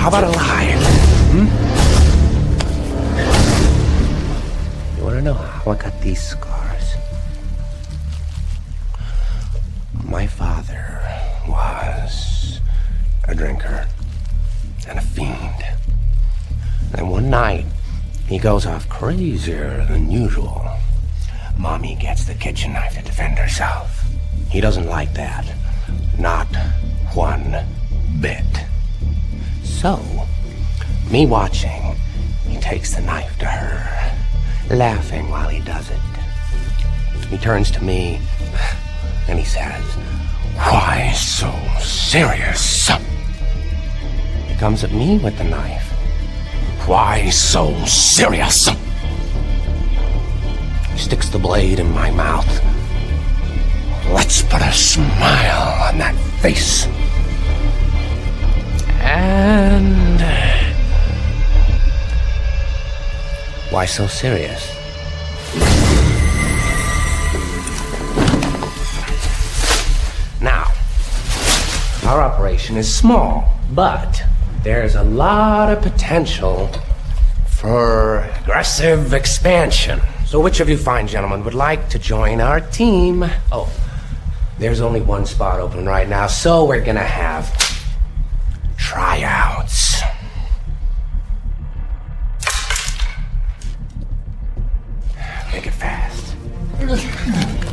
How about alive? Hmm? You want to know how I got these scars? My father was a drinker and a fiend. And one night, he goes off crazier than usual. Mommy gets the kitchen knife to defend herself. He doesn't like that. Not. So, me watching, he takes the knife to her, laughing while he does it. He turns to me and he says, Why so serious? He comes at me with the knife. Why so serious? He sticks the blade in my mouth. Let's put a smile on that face. Why so serious? Now, our operation is small, but there's a lot of potential for aggressive expansion. So, which of you fine gentlemen would like to join our team? Oh, there's only one spot open right now, so we're gonna have tryouts. Make it fast.